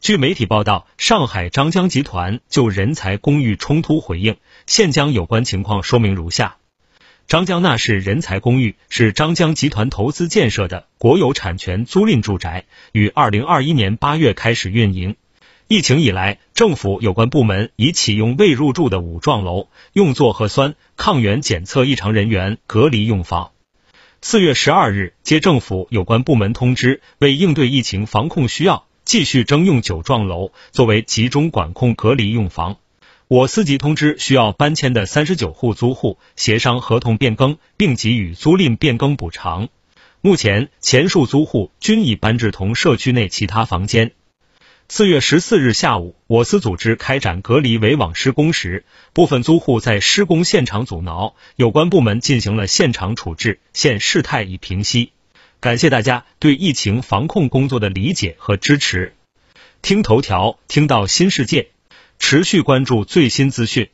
据媒体报道，上海张江集团就人才公寓冲突回应，现将有关情况说明如下：张江那市人才公寓是张江集团投资建设的国有产权租赁住宅，于二零二一年八月开始运营。疫情以来，政府有关部门已启用未入住的五幢楼，用作核酸抗原检测异常人员隔离用房。四月十二日，接政府有关部门通知，为应对疫情防控需要，继续征用九幢楼作为集中管控隔离用房。我司即通知需要搬迁的三十九户租户，协商合同变更，并给予租赁变更补偿。目前，前述租户均已搬至同社区内其他房间。四月十四日下午，我司组织开展隔离围网施工时，部分租户在施工现场阻挠，有关部门进行了现场处置，现事态已平息。感谢大家对疫情防控工作的理解和支持。听头条，听到新世界，持续关注最新资讯。